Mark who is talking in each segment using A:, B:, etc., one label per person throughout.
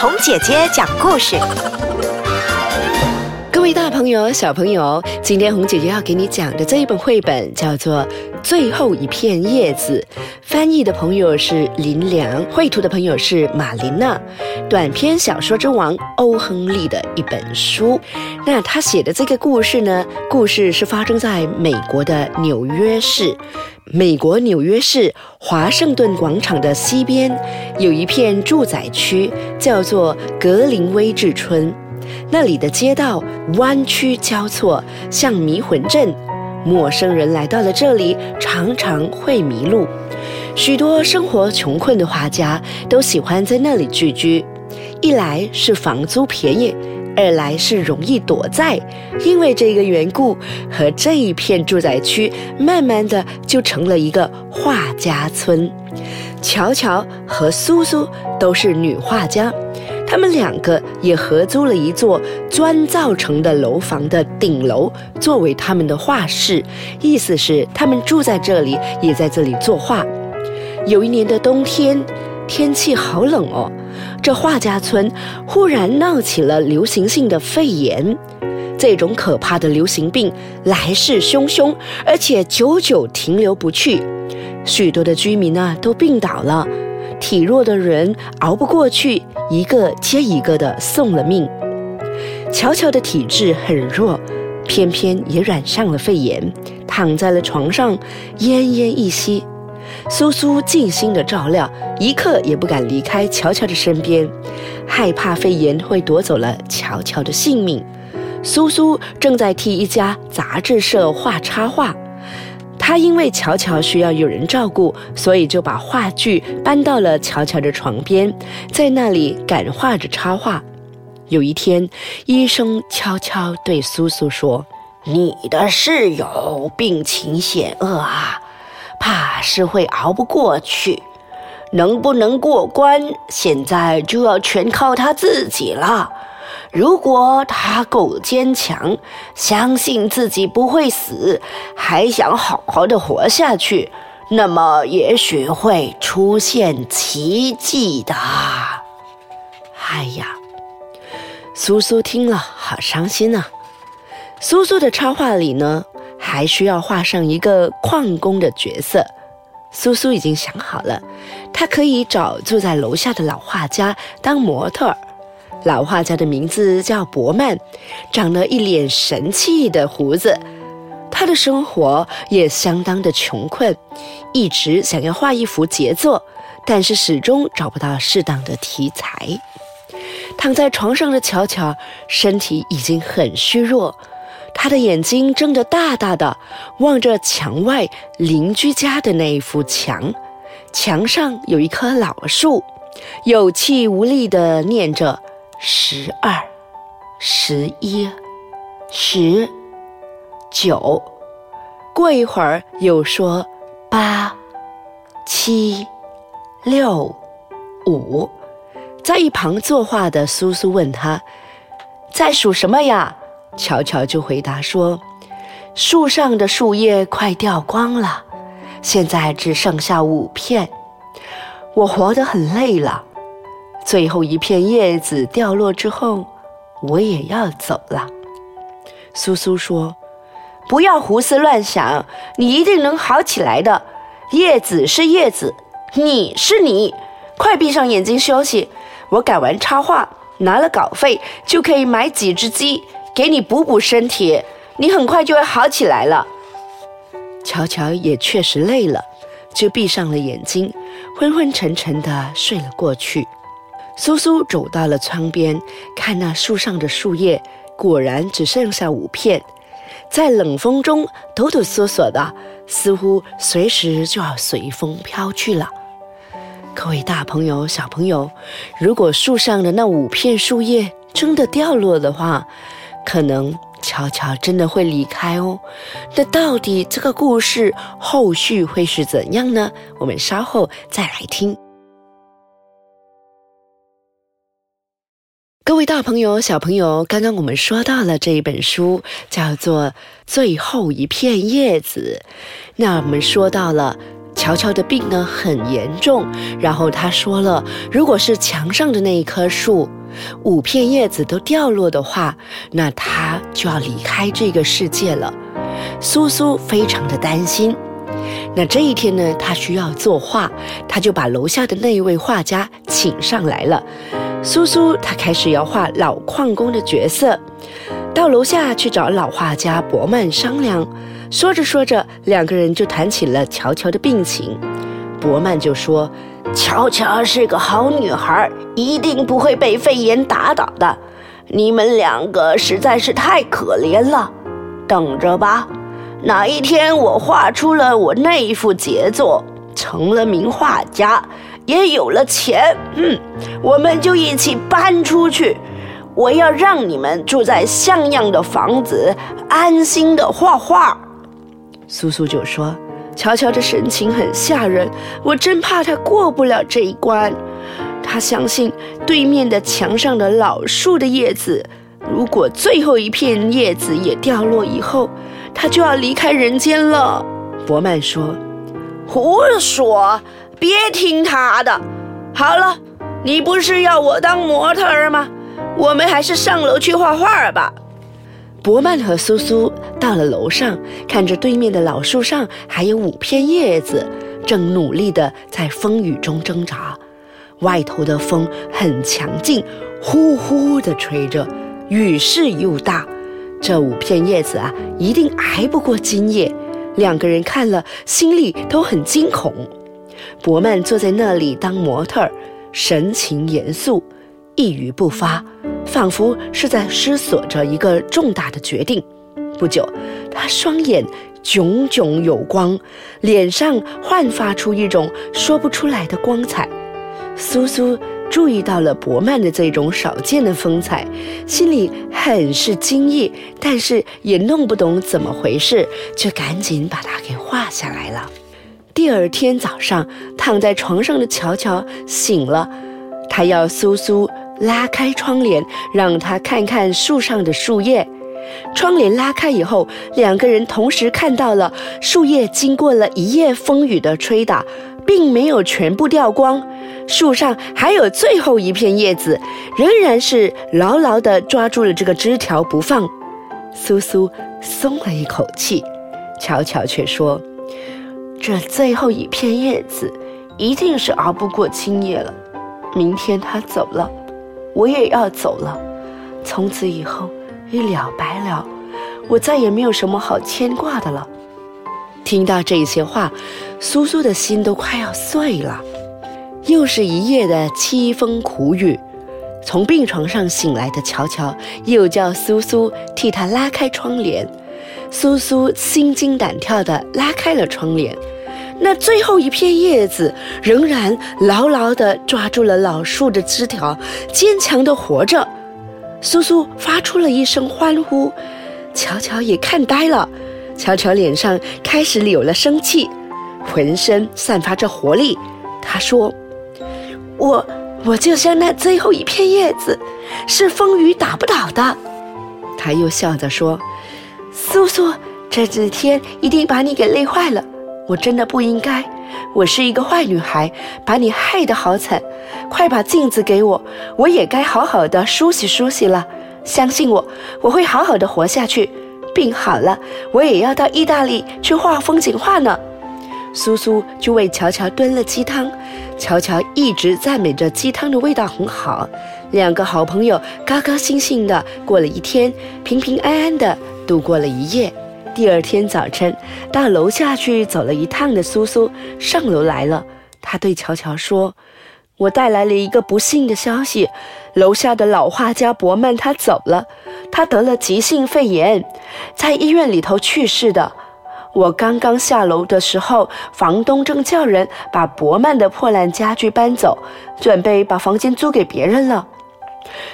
A: 童姐姐讲故事。
B: 大朋友、小朋友，今天红姐姐要给你讲的这一本绘本叫做《最后一片叶子》，翻译的朋友是林良，绘图的朋友是马琳娜，短篇小说之王欧亨利的一本书。那他写的这个故事呢，故事是发生在美国的纽约市。美国纽约市华盛顿广场的西边有一片住宅区，叫做格林威治村。那里的街道弯曲交错，像迷魂阵。陌生人来到了这里，常常会迷路。许多生活穷困的画家都喜欢在那里聚居，一来是房租便宜，二来是容易躲债。因为这个缘故，和这一片住宅区慢慢的就成了一个画家村。乔乔和苏苏都是女画家。他们两个也合租了一座砖造成的楼房的顶楼，作为他们的画室。意思是他们住在这里，也在这里作画。有一年的冬天，天气好冷哦，这画家村忽然闹起了流行性的肺炎。这种可怕的流行病来势汹汹，而且久久停留不去，许多的居民呢都病倒了。体弱的人熬不过去，一个接一个的送了命。乔乔的体质很弱，偏偏也染上了肺炎，躺在了床上，奄奄一息。苏苏尽心的照料，一刻也不敢离开乔乔的身边，害怕肺炎会夺走了乔乔的性命。苏苏正在替一家杂志社画插画。他因为乔乔需要有人照顾，所以就把画具搬到了乔乔的床边，在那里感化着插画。有一天，医生悄悄对苏苏说：“你的室友病情险恶啊，怕是会熬不过去。能不能过关，现在就要全靠他自己了。”如果他够坚强，相信自己不会死，还想好好的活下去，那么也许会出现奇迹的。哎呀，苏苏听了好伤心啊！苏苏的插画里呢，还需要画上一个矿工的角色。苏苏已经想好了，他可以找住在楼下的老画家当模特儿。老画家的名字叫伯曼，长了一脸神气的胡子。他的生活也相当的穷困，一直想要画一幅杰作，但是始终找不到适当的题材。躺在床上的乔乔身体已经很虚弱，他的眼睛睁得大大的，望着墙外邻居家的那一幅墙。墙上有一棵老树，有气无力地念着。十二、十一、十、九，过一会儿又说八、七、六、五。在一旁作画的苏苏问他：“在数什么呀？”乔乔就回答说：“树上的树叶快掉光了，现在只剩下五片。我活得很累了。”最后一片叶子掉落之后，我也要走了。苏苏说：“不要胡思乱想，你一定能好起来的。叶子是叶子，你是你，快闭上眼睛休息。我赶完插画，拿了稿费，就可以买几只鸡给你补补身体。你很快就会好起来了。”乔乔也确实累了，就闭上了眼睛，昏昏沉沉地睡了过去。苏苏走到了窗边，看那树上的树叶，果然只剩下五片，在冷风中抖抖嗦嗦的，似乎随时就要随风飘去了。各位大朋友、小朋友，如果树上的那五片树叶真的掉落的话，可能乔乔真的会离开哦。那到底这个故事后续会是怎样呢？我们稍后再来听。各位大朋友、小朋友，刚刚我们说到了这一本书，叫做《最后一片叶子》。那我们说到了乔乔的病呢很严重，然后他说了，如果是墙上的那一棵树，五片叶子都掉落的话，那他就要离开这个世界了。苏苏非常的担心。那这一天呢，他需要作画，他就把楼下的那一位画家请上来了。苏苏他开始要画老矿工的角色，到楼下去找老画家伯曼商量。说着说着，两个人就谈起了乔乔的病情。伯曼就说：“乔乔是个好女孩，一定不会被肺炎打倒的。你们两个实在是太可怜了，等着吧。”哪一天我画出了我那一幅杰作，成了名画家，也有了钱，嗯，我们就一起搬出去。我要让你们住在像样的房子，安心的画画。苏苏就说：“乔乔的神情很吓人，我真怕他过不了这一关。他相信对面的墙上的老树的叶子，如果最后一片叶子也掉落以后。”他就要离开人间了，伯曼说：“胡说，别听他的。好了，你不是要我当模特儿吗？我们还是上楼去画画吧。”伯曼和苏苏到了楼上，看着对面的老树上还有五片叶子，正努力地在风雨中挣扎。外头的风很强劲，呼呼地吹着，雨势又大。这五片叶子啊，一定挨不过今夜。两个人看了，心里都很惊恐。伯曼坐在那里当模特儿，神情严肃，一语不发，仿佛是在思索着一个重大的决定。不久，他双眼炯炯有光，脸上焕发出一种说不出来的光彩。苏苏。注意到了伯曼的这种少见的风采，心里很是惊异，但是也弄不懂怎么回事，就赶紧把它给画下来了。第二天早上，躺在床上的乔乔醒了，他要苏苏拉开窗帘，让他看看树上的树叶。窗帘拉开以后，两个人同时看到了树叶经过了一夜风雨的吹打，并没有全部掉光。树上还有最后一片叶子，仍然是牢牢地抓住了这个枝条不放。苏苏松了一口气，乔乔却说：“这最后一片叶子一定是熬不过今夜了。明天他走了，我也要走了，从此以后一了百了，我再也没有什么好牵挂的了。”听到这些话，苏苏的心都快要碎了。又是一夜的凄风苦雨，从病床上醒来的乔乔又叫苏苏替他拉开窗帘。苏苏心惊胆跳地拉开了窗帘，那最后一片叶子仍然牢牢地抓住了老树的枝条，坚强地活着。苏苏发出了一声欢呼，乔乔也看呆了。乔乔脸上开始有了生气，浑身散发着活力。他说。我我就像那最后一片叶子，是风雨打不倒的。他又笑着说：“苏苏，这几天一定把你给累坏了。我真的不应该，我是一个坏女孩，把你害得好惨。快把镜子给我，我也该好好的梳洗梳洗了。相信我，我会好好的活下去。病好了，我也要到意大利去画风景画呢。”苏苏就为乔乔炖了鸡汤，乔乔一直赞美着鸡汤的味道很好。两个好朋友高高兴兴的过了一天，平平安安的度过了一夜。第二天早晨，到楼下去走了一趟的苏苏上楼来了，他对乔乔说：“我带来了一个不幸的消息，楼下的老画家伯曼他走了，他得了急性肺炎，在医院里头去世的。”我刚刚下楼的时候，房东正叫人把伯曼的破烂家具搬走，准备把房间租给别人了。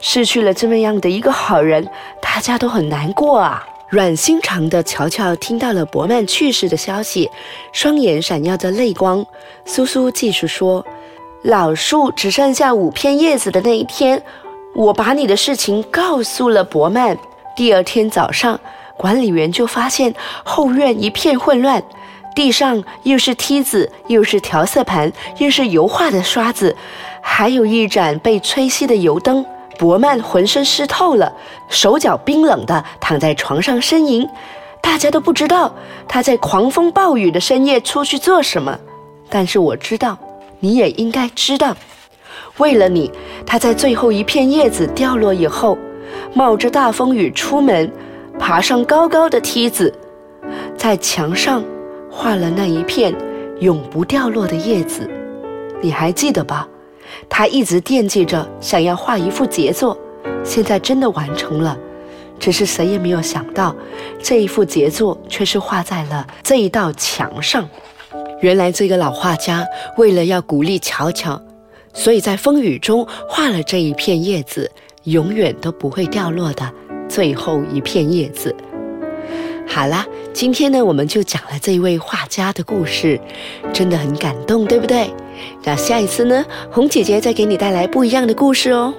B: 失去了这么样的一个好人，大家都很难过啊。软心肠的乔乔听到了伯曼去世的消息，双眼闪耀着泪光。苏苏继续说：“老树只剩下五片叶子的那一天，我把你的事情告诉了伯曼。第二天早上。”管理员就发现后院一片混乱，地上又是梯子，又是调色盘，又是油画的刷子，还有一盏被吹熄的油灯。伯曼浑身湿透了，手脚冰冷的躺在床上呻吟。大家都不知道他在狂风暴雨的深夜出去做什么，但是我知道，你也应该知道。为了你，他在最后一片叶子掉落以后，冒着大风雨出门，爬上高高的梯子，在墙上画了那一片永不掉落的叶子。你还记得吧？他一直惦记着，想要画一幅杰作，现在真的完成了。只是谁也没有想到，这一幅杰作却是画在了这一道墙上。原来这个老画家为了要鼓励乔乔，所以在风雨中画了这一片叶子，永远都不会掉落的最后一片叶子。好啦，今天呢，我们就讲了这位画家的故事，真的很感动，对不对？那下一次呢，红姐姐再给你带来不一样的故事哦。